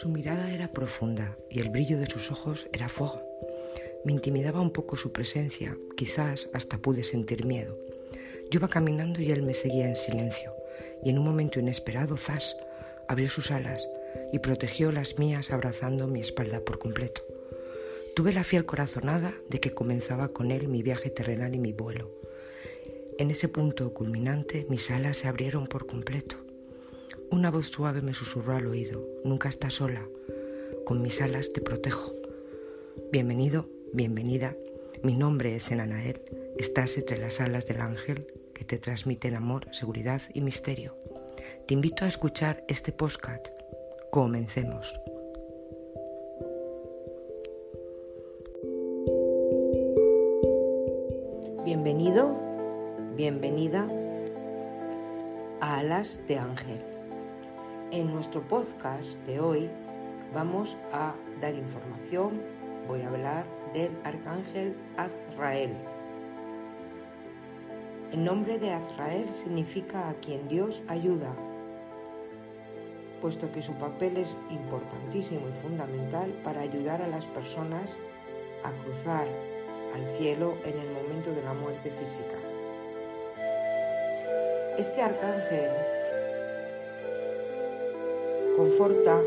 Su mirada era profunda y el brillo de sus ojos era fuego. Me intimidaba un poco su presencia, quizás hasta pude sentir miedo. Yo iba caminando y él me seguía en silencio, y en un momento inesperado, Zas abrió sus alas y protegió las mías abrazando mi espalda por completo. Tuve la fiel corazonada de que comenzaba con él mi viaje terrenal y mi vuelo. En ese punto culminante mis alas se abrieron por completo. Una voz suave me susurró al oído, nunca estás sola, con mis alas te protejo. Bienvenido Bienvenida, mi nombre es Enanael, estás entre las alas del ángel que te transmiten amor, seguridad y misterio. Te invito a escuchar este postcard. Comencemos. Bienvenido, bienvenida a Alas de Ángel. En nuestro podcast de hoy vamos a dar información, voy a hablar del arcángel Azrael. El nombre de Azrael significa a quien Dios ayuda, puesto que su papel es importantísimo y fundamental para ayudar a las personas a cruzar al cielo en el momento de la muerte física. Este arcángel conforta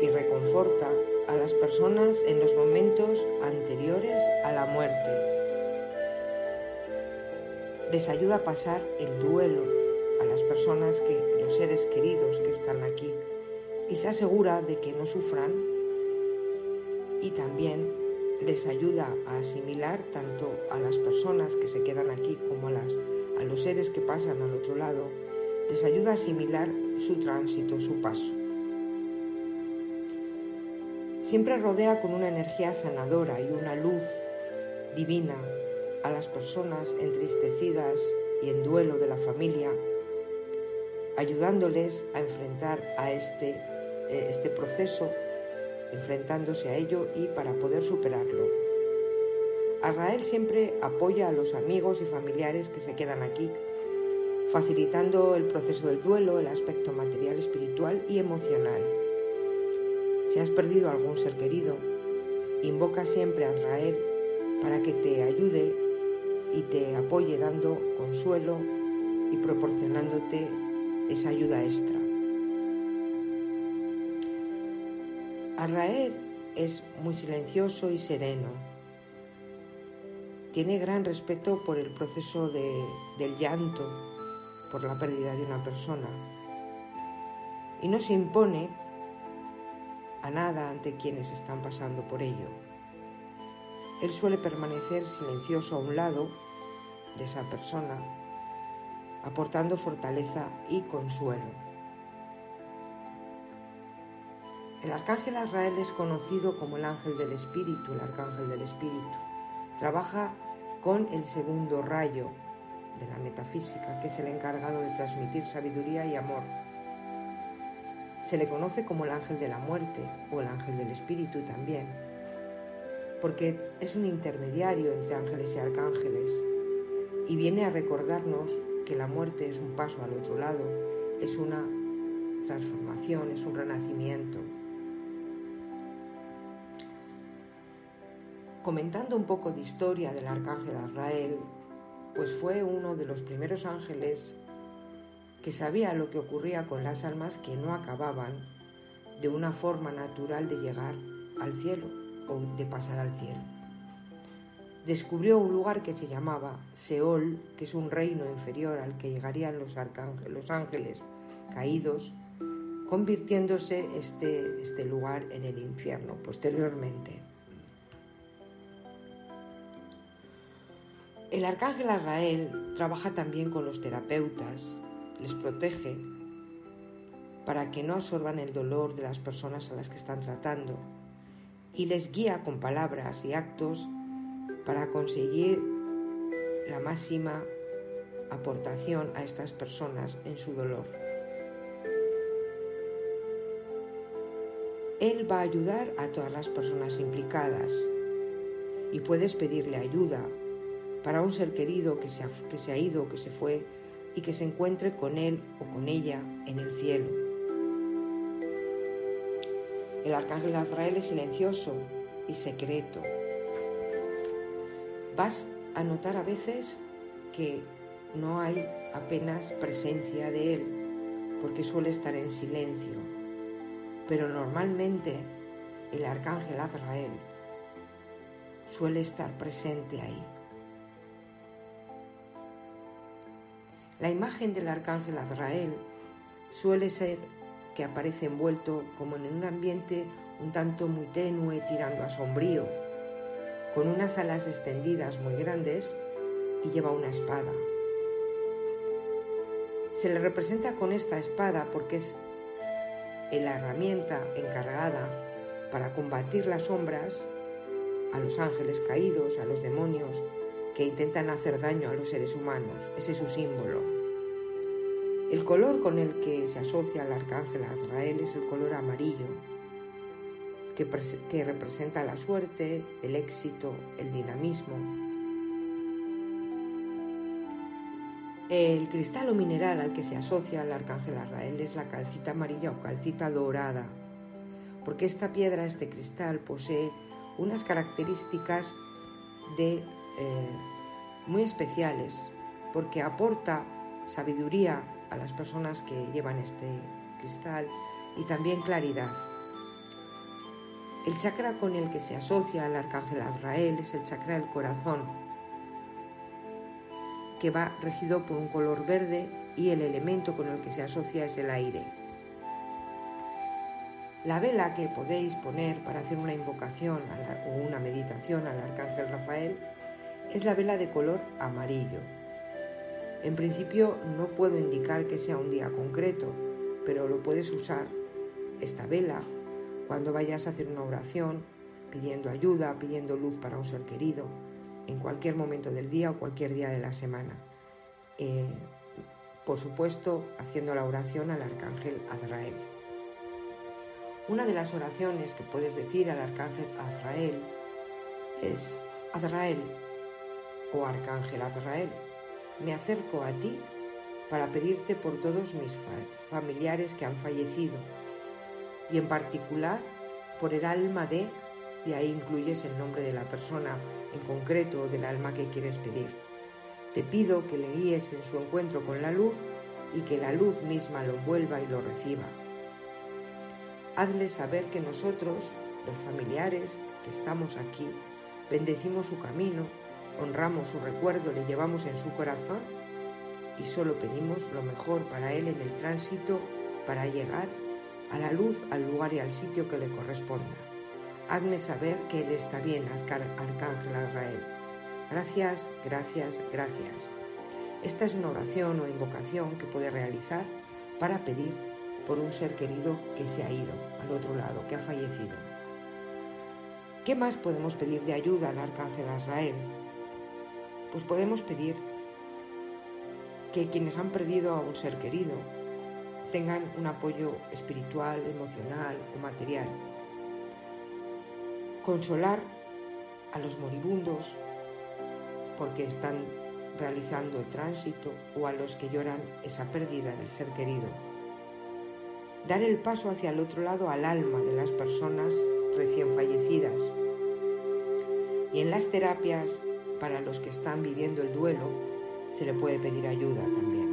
y reconforta a las personas en los momentos anteriores a la muerte. Les ayuda a pasar el duelo a las personas que, los seres queridos que están aquí, y se asegura de que no sufran y también les ayuda a asimilar tanto a las personas que se quedan aquí como a, las, a los seres que pasan al otro lado, les ayuda a asimilar su tránsito, su paso. Siempre rodea con una energía sanadora y una luz divina a las personas entristecidas y en duelo de la familia, ayudándoles a enfrentar a este, eh, este proceso, enfrentándose a ello y para poder superarlo. Arrael siempre apoya a los amigos y familiares que se quedan aquí, facilitando el proceso del duelo, el aspecto material, espiritual y emocional. Si has perdido algún ser querido, invoca siempre a Israel para que te ayude y te apoye dando consuelo y proporcionándote esa ayuda extra. Arrael es muy silencioso y sereno. Tiene gran respeto por el proceso del llanto, por la pérdida de una persona. Y no se impone a nada ante quienes están pasando por ello. Él suele permanecer silencioso a un lado de esa persona, aportando fortaleza y consuelo. El arcángel Azrael es conocido como el ángel del espíritu, el arcángel del espíritu. Trabaja con el segundo rayo de la metafísica, que es el encargado de transmitir sabiduría y amor se le conoce como el ángel de la muerte o el ángel del espíritu también, porque es un intermediario entre ángeles y arcángeles y viene a recordarnos que la muerte es un paso al otro lado, es una transformación, es un renacimiento. Comentando un poco de historia del arcángel Azrael, pues fue uno de los primeros ángeles que sabía lo que ocurría con las almas que no acababan de una forma natural de llegar al cielo o de pasar al cielo. Descubrió un lugar que se llamaba Seol, que es un reino inferior al que llegarían los, ángeles caídos, convirtiéndose este, este lugar en el infierno posteriormente. El arcángel Azrael trabaja también con los terapeutas les protege para que no absorban el dolor de las personas a las que están tratando y les guía con palabras y actos para conseguir la máxima aportación a estas personas en su dolor. Él va a ayudar a todas las personas implicadas y puedes pedirle ayuda para un ser querido que se ha, que se ha ido, que se fue y que se encuentre con él o con ella en el cielo. El arcángel Azrael es silencioso y secreto. Vas a notar a veces que no hay apenas presencia de él, porque suele estar en silencio. Pero normalmente el arcángel Azrael suele estar presente ahí. La imagen del arcángel Azrael suele ser que aparece envuelto como en un ambiente un tanto muy tenue tirando a sombrío, con unas alas extendidas muy grandes y lleva una espada. Se le representa con esta espada porque es la herramienta encargada para combatir las sombras, a los ángeles caídos, a los demonios que intentan hacer daño a los seres humanos. Ese es su símbolo. El color con el que se asocia al arcángel Azrael es el color amarillo, que, que representa la suerte, el éxito, el dinamismo, El cristal o mineral al que se asocia el arcángel Arrael es la calcita amarilla o calcita dorada, porque esta piedra, este cristal, posee unas características de, eh, muy especiales, porque aporta sabiduría a las personas que llevan este cristal y también claridad. El chakra con el que se asocia el arcángel Azrael es el chakra del corazón, que va regido por un color verde y el elemento con el que se asocia es el aire. La vela que podéis poner para hacer una invocación o una meditación al Arcángel Rafael es la vela de color amarillo. En principio no puedo indicar que sea un día concreto, pero lo puedes usar esta vela cuando vayas a hacer una oración, pidiendo ayuda, pidiendo luz para un ser querido, en cualquier momento del día o cualquier día de la semana. Eh, por supuesto, haciendo la oración al arcángel Azrael. Una de las oraciones que puedes decir al arcángel Azrael es, Azrael o arcángel Azrael, me acerco a ti para pedirte por todos mis familiares que han fallecido y en particular por el alma de, y ahí incluyes el nombre de la persona en concreto del alma que quieres pedir. Te pido que le guíes en su encuentro con la luz y que la luz misma lo envuelva y lo reciba. Hazle saber que nosotros, los familiares que estamos aquí, bendecimos su camino, honramos su recuerdo, le llevamos en su corazón y solo pedimos lo mejor para él en el tránsito para llegar a la luz, al lugar y al sitio que le corresponda. Hazme saber que Él está bien, Arcángel Azrael. Gracias, gracias, gracias. Esta es una oración o invocación que puede realizar para pedir por un ser querido que se ha ido al otro lado, que ha fallecido. ¿Qué más podemos pedir de ayuda al Arcángel Azrael? Pues podemos pedir que quienes han perdido a un ser querido tengan un apoyo espiritual, emocional o material consolar a los moribundos porque están realizando el tránsito o a los que lloran esa pérdida del ser querido. Dar el paso hacia el otro lado al alma de las personas recién fallecidas. Y en las terapias, para los que están viviendo el duelo, se le puede pedir ayuda también.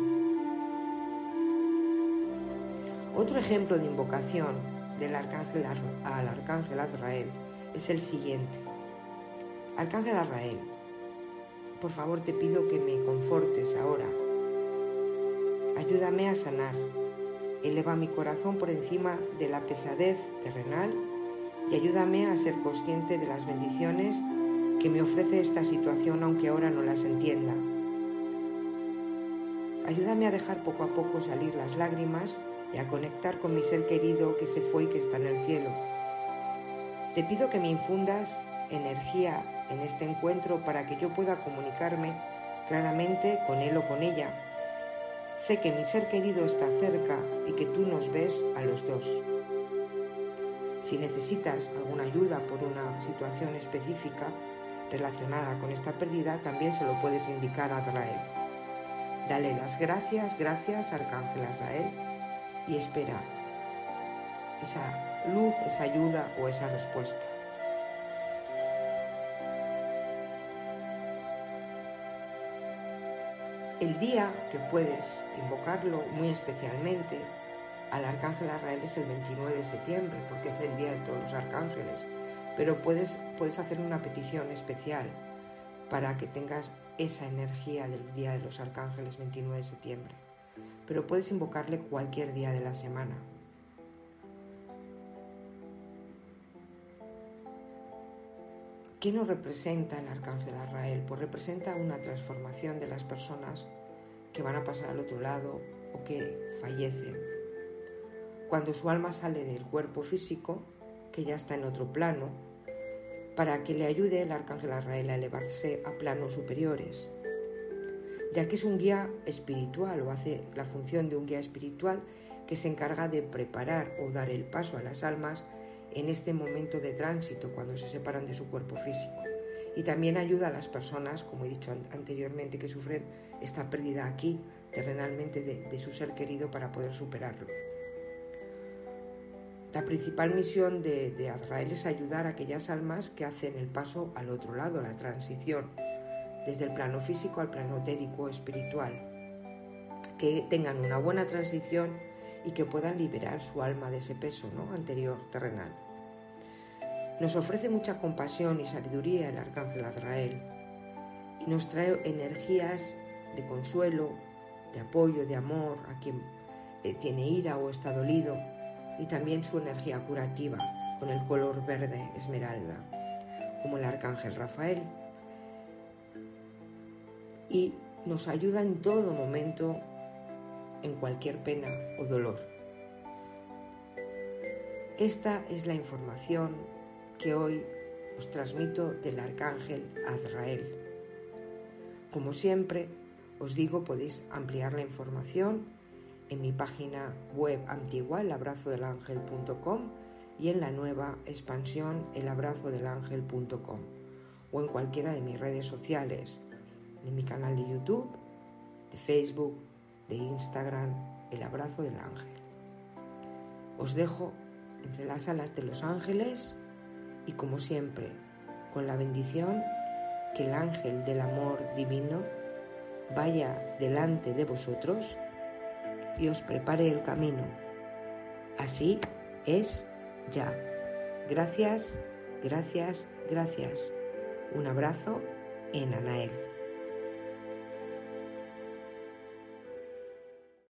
Otro ejemplo de invocación del arcángel al arcángel Azrael es el siguiente. Arcángel Arrael, por favor te pido que me confortes ahora. Ayúdame a sanar. Eleva mi corazón por encima de la pesadez terrenal y ayúdame a ser consciente de las bendiciones que me ofrece esta situación aunque ahora no las entienda. Ayúdame a dejar poco a poco salir las lágrimas y a conectar con mi ser querido que se fue y que está en el cielo te pido que me infundas energía en este encuentro para que yo pueda comunicarme claramente con él o con ella. Sé que mi ser querido está cerca y que tú nos ves a los dos. Si necesitas alguna ayuda por una situación específica relacionada con esta pérdida, también se lo puedes indicar a Azrael. Dale las gracias, gracias, Arcángel Azrael, y espera esa luz, esa ayuda o esa respuesta. El día que puedes invocarlo muy especialmente al arcángel Arrael es el 29 de septiembre, porque es el día de todos los arcángeles, pero puedes, puedes hacer una petición especial para que tengas esa energía del día de los arcángeles 29 de septiembre, pero puedes invocarle cualquier día de la semana. ¿Qué nos representa el arcángel Arrael? Pues representa una transformación de las personas que van a pasar al otro lado o que fallecen. Cuando su alma sale del cuerpo físico, que ya está en otro plano, para que le ayude el arcángel Arrael a elevarse a planos superiores, ya que es un guía espiritual o hace la función de un guía espiritual que se encarga de preparar o dar el paso a las almas en este momento de tránsito cuando se separan de su cuerpo físico. Y también ayuda a las personas, como he dicho anteriormente, que sufren esta pérdida aquí terrenalmente de, su ser querido para poder superarlo. La principal misión de, de Azrael es ayudar a aquellas almas que hacen el paso al otro lado, la transición, desde el plano físico al plano etérico espiritual, que tengan una buena transición y que puedan liberar su alma de ese peso ¿no? anterior terrenal. Nos ofrece mucha compasión y sabiduría el arcángel Azrael y nos trae energías de consuelo, de apoyo, de amor a quien eh, tiene ira o está dolido y también su energía curativa con el color verde esmeralda, como el arcángel Rafael. Y nos ayuda en todo momento en cualquier pena o dolor. Esta es la información que hoy os transmito del arcángel Azrael. Como siempre, os digo, podéis ampliar la información en mi página web antigua, elabrazodelangel.com y en la nueva expansión, elabrazodelangel.com o en cualquiera de mis redes sociales, en mi canal de YouTube, de Facebook, de Instagram, El Abrazo del Ángel. Os dejo entre las alas de los ángeles y como siempre, con la bendición que el ángel del amor divino vaya delante de vosotros y os prepare el camino. Así es ya. Gracias, gracias, gracias. Un abrazo en Anael.